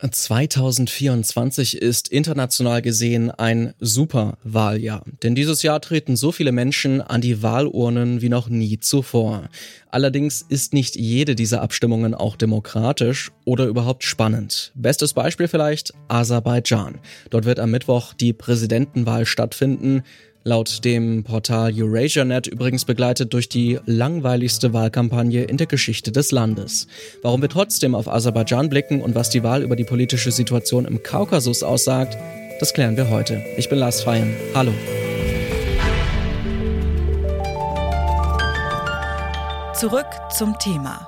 2024 ist international gesehen ein super Wahljahr, denn dieses Jahr treten so viele Menschen an die Wahlurnen wie noch nie zuvor. Allerdings ist nicht jede dieser Abstimmungen auch demokratisch oder überhaupt spannend. Bestes Beispiel vielleicht Aserbaidschan. Dort wird am Mittwoch die Präsidentenwahl stattfinden. Laut dem Portal EurasiaNet übrigens begleitet durch die langweiligste Wahlkampagne in der Geschichte des Landes. Warum wir trotzdem auf Aserbaidschan blicken und was die Wahl über die politische Situation im Kaukasus aussagt, das klären wir heute. Ich bin Lars Feyen. Hallo. Zurück zum Thema.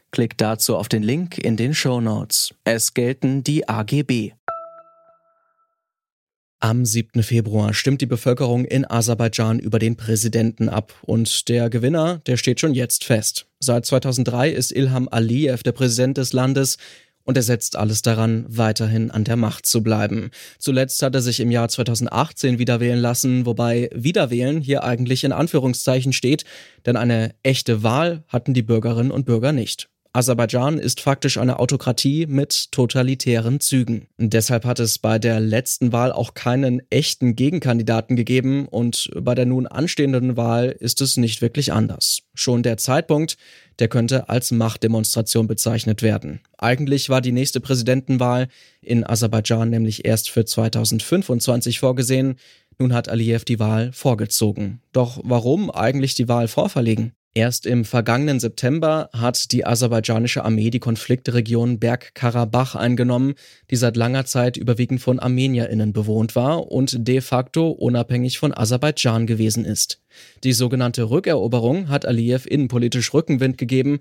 Klickt dazu auf den Link in den Show Notes. Es gelten die AGB. Am 7. Februar stimmt die Bevölkerung in Aserbaidschan über den Präsidenten ab und der Gewinner, der steht schon jetzt fest. Seit 2003 ist Ilham Aliyev der Präsident des Landes und er setzt alles daran, weiterhin an der Macht zu bleiben. Zuletzt hat er sich im Jahr 2018 wiederwählen lassen, wobei Wiederwählen hier eigentlich in Anführungszeichen steht, denn eine echte Wahl hatten die Bürgerinnen und Bürger nicht. Aserbaidschan ist faktisch eine Autokratie mit totalitären Zügen. Deshalb hat es bei der letzten Wahl auch keinen echten Gegenkandidaten gegeben und bei der nun anstehenden Wahl ist es nicht wirklich anders. Schon der Zeitpunkt, der könnte als Machtdemonstration bezeichnet werden. Eigentlich war die nächste Präsidentenwahl in Aserbaidschan nämlich erst für 2025 vorgesehen. Nun hat Aliyev die Wahl vorgezogen. Doch warum eigentlich die Wahl vorverlegen? Erst im vergangenen September hat die aserbaidschanische Armee die Konfliktregion Bergkarabach eingenommen, die seit langer Zeit überwiegend von ArmenierInnen bewohnt war und de facto unabhängig von Aserbaidschan gewesen ist. Die sogenannte Rückeroberung hat Aliyev innenpolitisch Rückenwind gegeben,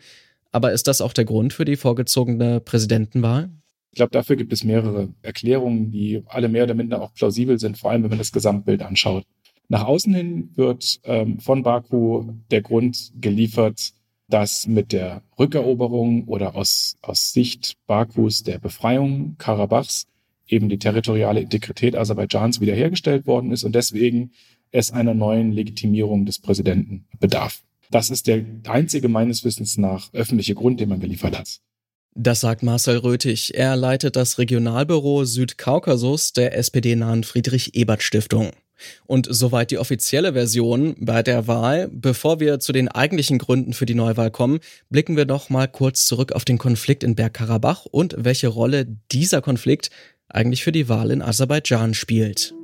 aber ist das auch der Grund für die vorgezogene Präsidentenwahl? Ich glaube, dafür gibt es mehrere Erklärungen, die alle mehr oder minder auch plausibel sind, vor allem wenn man das Gesamtbild anschaut. Nach außen hin wird ähm, von Baku der Grund geliefert, dass mit der Rückeroberung oder aus, aus Sicht Bakus der Befreiung Karabachs eben die territoriale Integrität Aserbaidschans wiederhergestellt worden ist und deswegen es einer neuen Legitimierung des Präsidenten bedarf. Das ist der einzige meines Wissens nach öffentliche Grund, den man geliefert hat. Das sagt Marcel Röthig. Er leitet das Regionalbüro Südkaukasus der SPD-nahen Friedrich-Ebert-Stiftung. Und soweit die offizielle Version bei der Wahl. Bevor wir zu den eigentlichen Gründen für die Neuwahl kommen, blicken wir noch mal kurz zurück auf den Konflikt in Bergkarabach und welche Rolle dieser Konflikt eigentlich für die Wahl in Aserbaidschan spielt.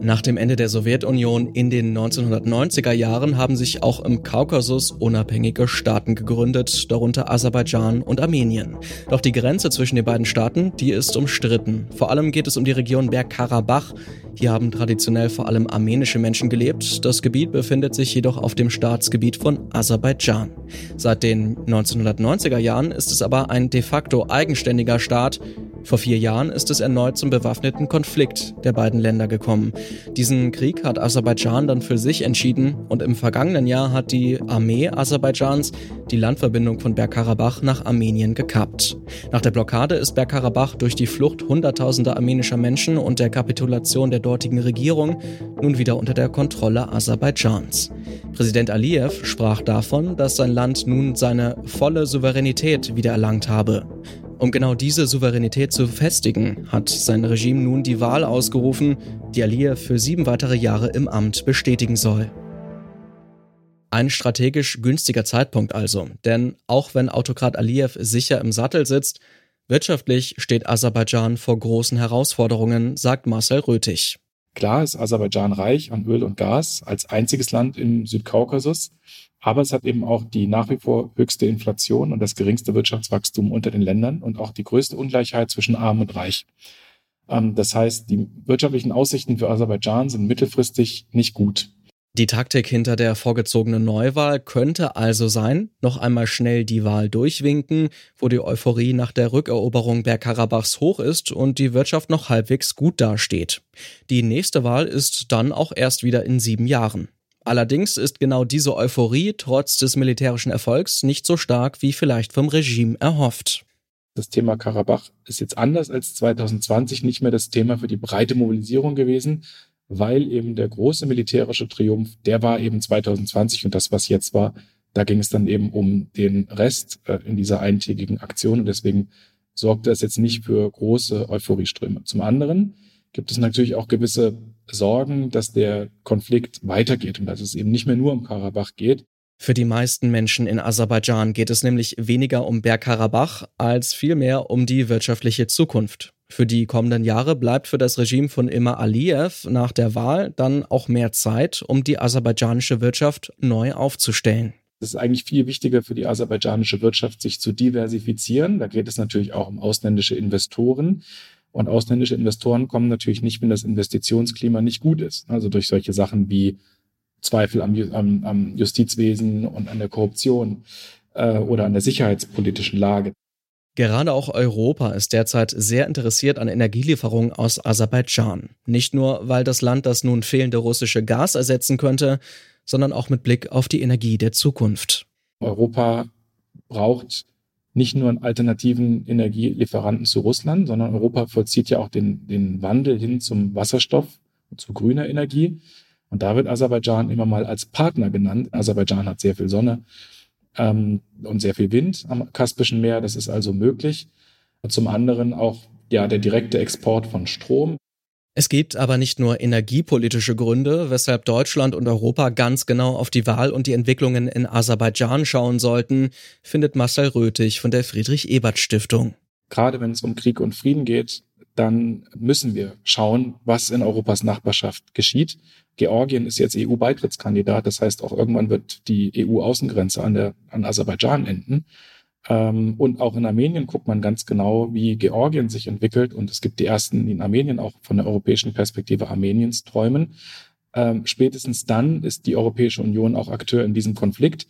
Nach dem Ende der Sowjetunion in den 1990er Jahren haben sich auch im Kaukasus unabhängige Staaten gegründet, darunter Aserbaidschan und Armenien. Doch die Grenze zwischen den beiden Staaten, die ist umstritten. Vor allem geht es um die Region Bergkarabach. Hier haben traditionell vor allem armenische Menschen gelebt. Das Gebiet befindet sich jedoch auf dem Staatsgebiet von Aserbaidschan. Seit den 1990er Jahren ist es aber ein de facto eigenständiger Staat, vor vier Jahren ist es erneut zum bewaffneten Konflikt der beiden Länder gekommen. Diesen Krieg hat Aserbaidschan dann für sich entschieden und im vergangenen Jahr hat die Armee Aserbaidschans die Landverbindung von Bergkarabach nach Armenien gekappt. Nach der Blockade ist Bergkarabach durch die Flucht hunderttausender armenischer Menschen und der Kapitulation der dortigen Regierung nun wieder unter der Kontrolle Aserbaidschans. Präsident Aliyev sprach davon, dass sein Land nun seine volle Souveränität wiedererlangt habe. Um genau diese Souveränität zu festigen, hat sein Regime nun die Wahl ausgerufen, die Aliyev für sieben weitere Jahre im Amt bestätigen soll. Ein strategisch günstiger Zeitpunkt also, denn auch wenn Autokrat Aliyev sicher im Sattel sitzt, wirtschaftlich steht Aserbaidschan vor großen Herausforderungen, sagt Marcel Röthig. Klar ist Aserbaidschan reich an Öl und Gas als einziges Land im Südkaukasus, aber es hat eben auch die nach wie vor höchste Inflation und das geringste Wirtschaftswachstum unter den Ländern und auch die größte Ungleichheit zwischen Arm und Reich. Ähm, das heißt, die wirtschaftlichen Aussichten für Aserbaidschan sind mittelfristig nicht gut. Die Taktik hinter der vorgezogenen Neuwahl könnte also sein, noch einmal schnell die Wahl durchwinken, wo die Euphorie nach der Rückeroberung Bergkarabachs hoch ist und die Wirtschaft noch halbwegs gut dasteht. Die nächste Wahl ist dann auch erst wieder in sieben Jahren. Allerdings ist genau diese Euphorie trotz des militärischen Erfolgs nicht so stark wie vielleicht vom Regime erhofft. Das Thema Karabach ist jetzt anders als 2020 nicht mehr das Thema für die breite Mobilisierung gewesen, weil eben der große militärische Triumph, der war eben 2020 und das, was jetzt war, da ging es dann eben um den Rest äh, in dieser eintägigen Aktion und deswegen sorgte es jetzt nicht für große Euphorieströme. Zum anderen gibt es natürlich auch gewisse Sorgen, dass der Konflikt weitergeht und dass es eben nicht mehr nur um Karabach geht. Für die meisten Menschen in Aserbaidschan geht es nämlich weniger um Bergkarabach als vielmehr um die wirtschaftliche Zukunft. Für die kommenden Jahre bleibt für das Regime von Imar Aliyev nach der Wahl dann auch mehr Zeit, um die aserbaidschanische Wirtschaft neu aufzustellen. Es ist eigentlich viel wichtiger für die aserbaidschanische Wirtschaft, sich zu diversifizieren. Da geht es natürlich auch um ausländische Investoren. Und ausländische Investoren kommen natürlich nicht, wenn das Investitionsklima nicht gut ist. Also durch solche Sachen wie Zweifel am, am, am Justizwesen und an der Korruption äh, oder an der sicherheitspolitischen Lage. Gerade auch Europa ist derzeit sehr interessiert an Energielieferungen aus Aserbaidschan. Nicht nur, weil das Land das nun fehlende russische Gas ersetzen könnte, sondern auch mit Blick auf die Energie der Zukunft. Europa braucht nicht nur einen alternativen Energielieferanten zu Russland, sondern Europa vollzieht ja auch den, den Wandel hin zum Wasserstoff und zu grüner Energie. Und da wird Aserbaidschan immer mal als Partner genannt. Aserbaidschan hat sehr viel Sonne ähm, und sehr viel Wind am Kaspischen Meer. Das ist also möglich. Und zum anderen auch ja der direkte Export von Strom. Es gibt aber nicht nur energiepolitische Gründe, weshalb Deutschland und Europa ganz genau auf die Wahl und die Entwicklungen in Aserbaidschan schauen sollten, findet Marcel Röthig von der Friedrich Ebert Stiftung. Gerade wenn es um Krieg und Frieden geht, dann müssen wir schauen, was in Europas Nachbarschaft geschieht. Georgien ist jetzt EU-Beitrittskandidat, das heißt auch irgendwann wird die EU-Außengrenze an, der, an Aserbaidschan enden. Ähm, und auch in Armenien guckt man ganz genau, wie Georgien sich entwickelt. Und es gibt die ersten, die in Armenien auch von der europäischen Perspektive Armeniens träumen. Ähm, spätestens dann ist die Europäische Union auch Akteur in diesem Konflikt.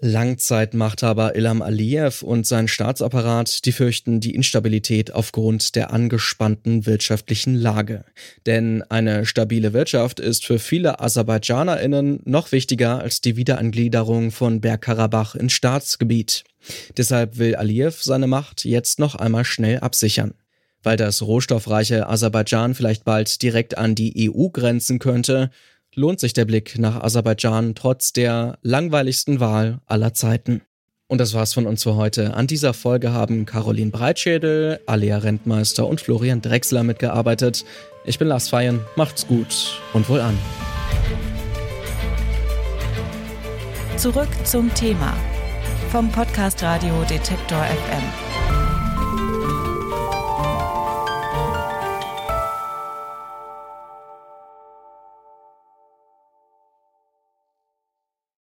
Langzeitmachthaber Ilham Aliyev und sein Staatsapparat, die fürchten die Instabilität aufgrund der angespannten wirtschaftlichen Lage. Denn eine stabile Wirtschaft ist für viele AserbaidschanerInnen noch wichtiger als die Wiederangliederung von Bergkarabach ins Staatsgebiet. Deshalb will Aliyev seine Macht jetzt noch einmal schnell absichern. Weil das rohstoffreiche Aserbaidschan vielleicht bald direkt an die EU grenzen könnte, lohnt sich der Blick nach Aserbaidschan trotz der langweiligsten Wahl aller Zeiten. Und das war's von uns für heute. An dieser Folge haben Caroline Breitschädel, Alea Rentmeister und Florian Drechsler mitgearbeitet. Ich bin Lars Feyen, macht's gut und wohl an. Zurück zum Thema vom Podcast Radio Detektor FM.